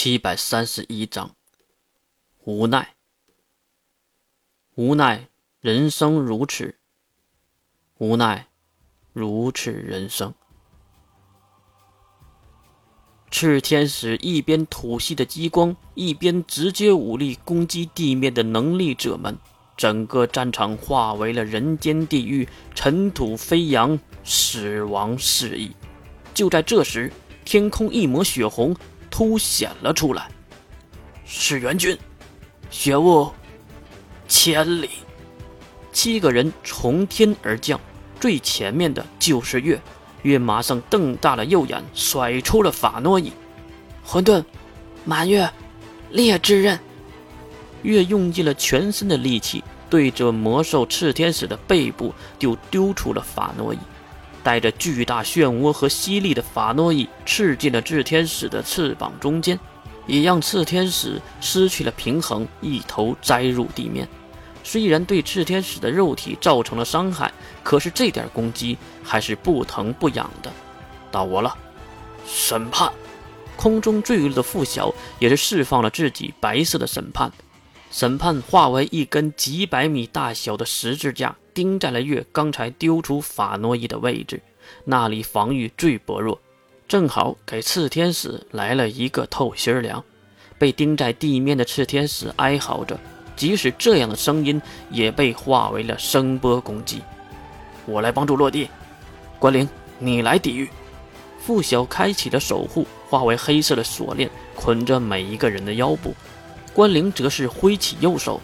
七百三十一章，无奈，无奈，人生如此，无奈，如此人生。赤天使一边吐息的激光，一边直接武力攻击地面的能力者们，整个战场化为了人间地狱，尘土飞扬，死亡肆意。就在这时，天空一抹血红。凸显了出来，是援军，血雾千里，七个人从天而降，最前面的就是月，月马上瞪大了右眼，甩出了法诺伊，混沌，满月，烈之刃，月用尽了全身的力气，对着魔兽炽天使的背部就丢出了法诺伊。带着巨大漩涡和犀利的法诺伊刺进了炽天使的翅膀中间，也让炽天使失去了平衡，一头栽入地面。虽然对炽天使的肉体造成了伤害，可是这点攻击还是不疼不痒的。到我了，审判！空中坠落的附小也是释放了自己白色的审判，审判化为一根几百米大小的十字架。钉在了月刚才丢出法诺伊的位置，那里防御最薄弱，正好给炽天使来了一个透心凉。被钉在地面的炽天使哀嚎着，即使这样的声音也被化为了声波攻击。我来帮助落地，关灵，你来抵御。傅晓开启了守护，化为黑色的锁链，捆着每一个人的腰部。关灵则是挥起右手，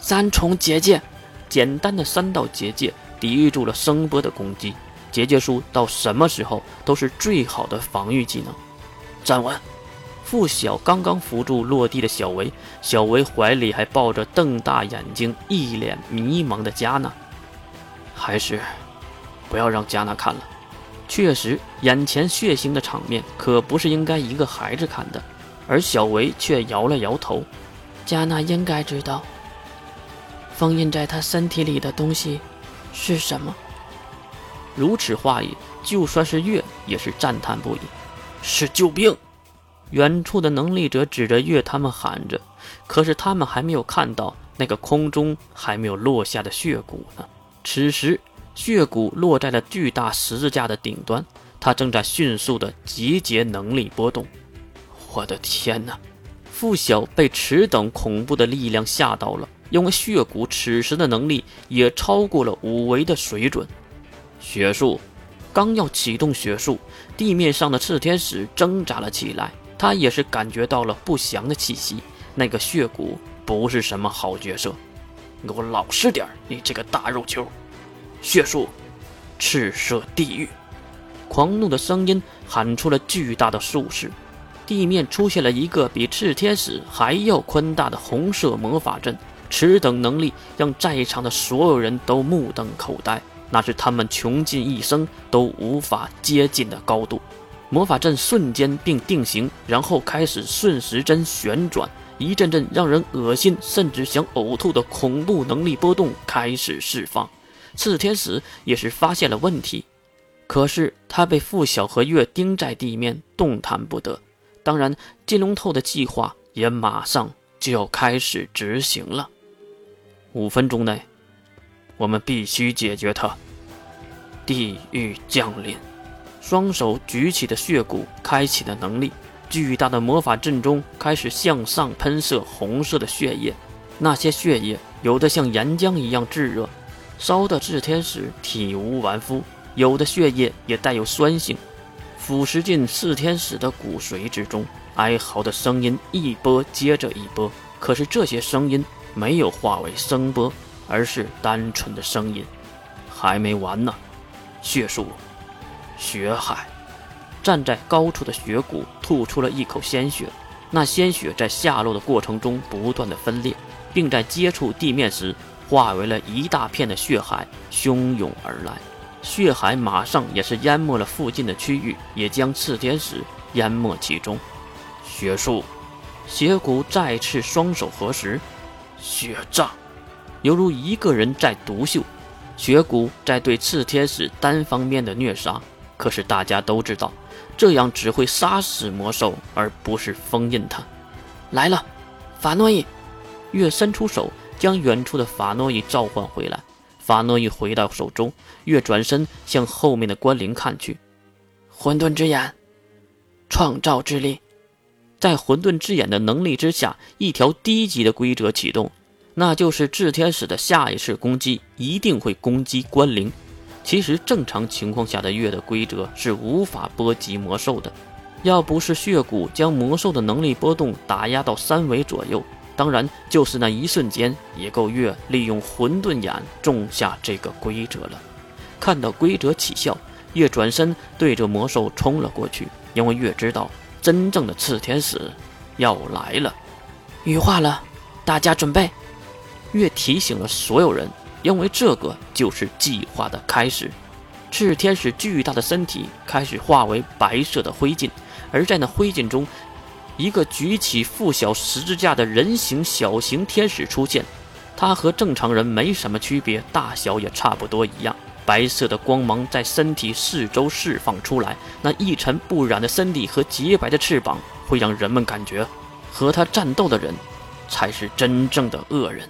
三重结界。简单的三道结界抵御住了声波的攻击，结界术到什么时候都是最好的防御技能。站稳！傅晓刚刚扶住落地的小维，小维怀里还抱着瞪大眼睛、一脸迷茫的加纳。还是不要让加纳看了。确实，眼前血腥的场面可不是应该一个孩子看的。而小维却摇了摇头：加纳应该知道。封印在他身体里的东西是什么？如此话语，就算是月也是赞叹不已。是救兵！远处的能力者指着月，他们喊着。可是他们还没有看到那个空中还没有落下的血骨呢。此时，血骨落在了巨大十字架的顶端，它正在迅速的集结能力波动。我的天哪！傅晓被此等恐怖的力量吓到了。因为血骨此时的能力也超过了五维的水准，血术刚要启动血术，地面上的炽天使挣扎了起来，他也是感觉到了不祥的气息。那个血骨不是什么好角色，给我老实点你这个大肉球！血术，赤色地狱！狂怒的声音喊出了巨大的术式，地面出现了一个比炽天使还要宽大的红色魔法阵。此等能力让在场的所有人都目瞪口呆，那是他们穷尽一生都无法接近的高度。魔法阵瞬间并定型，然后开始顺时针旋转，一阵阵让人恶心甚至想呕吐的恐怖能力波动开始释放。炽天使也是发现了问题，可是他被傅晓和月钉在地面，动弹不得。当然，金龙透的计划也马上就要开始执行了。五分钟内，我们必须解决他。地狱降临，双手举起的血骨开启的能力，巨大的魔法阵中开始向上喷射红色的血液。那些血液有的像岩浆一样炙热，烧得炽天使体无完肤；有的血液也带有酸性，腐蚀进炽天使的骨髓之中。哀嚎的声音一波接着一波，可是这些声音。没有化为声波，而是单纯的声音。还没完呢，血术，血海。站在高处的血骨吐出了一口鲜血，那鲜血在下落的过程中不断的分裂，并在接触地面时化为了一大片的血海，汹涌而来。血海马上也是淹没了附近的区域，也将赤天使淹没其中。血术，血骨再次双手合十。血障，犹如一个人在独秀，血骨在对炽天使单方面的虐杀。可是大家都知道，这样只会杀死魔兽，而不是封印他。来了，法诺伊！月伸出手，将远处的法诺伊召唤回来。法诺伊回到手中，月转身向后面的关灵看去。混沌之眼，创造之力，在混沌之眼的能力之下，一条低级的规则启动，那就是炽天使的下一次攻击一定会攻击关灵。其实正常情况下的月的规则是无法波及魔兽的，要不是血骨将魔兽的能力波动打压到三维左右，当然就是那一瞬间也够月利用混沌眼种下这个规则了。看到规则起效，月转身对着魔兽冲了过去，因为月知道真正的炽天使要来了。羽化了，大家准备。月提醒了所有人。因为这个就是计划的开始，炽天使巨大的身体开始化为白色的灰烬，而在那灰烬中，一个举起附小十字架的人形小型天使出现。他和正常人没什么区别，大小也差不多一样。白色的光芒在身体四周释放出来，那一尘不染的身体和洁白的翅膀，会让人们感觉，和他战斗的人，才是真正的恶人。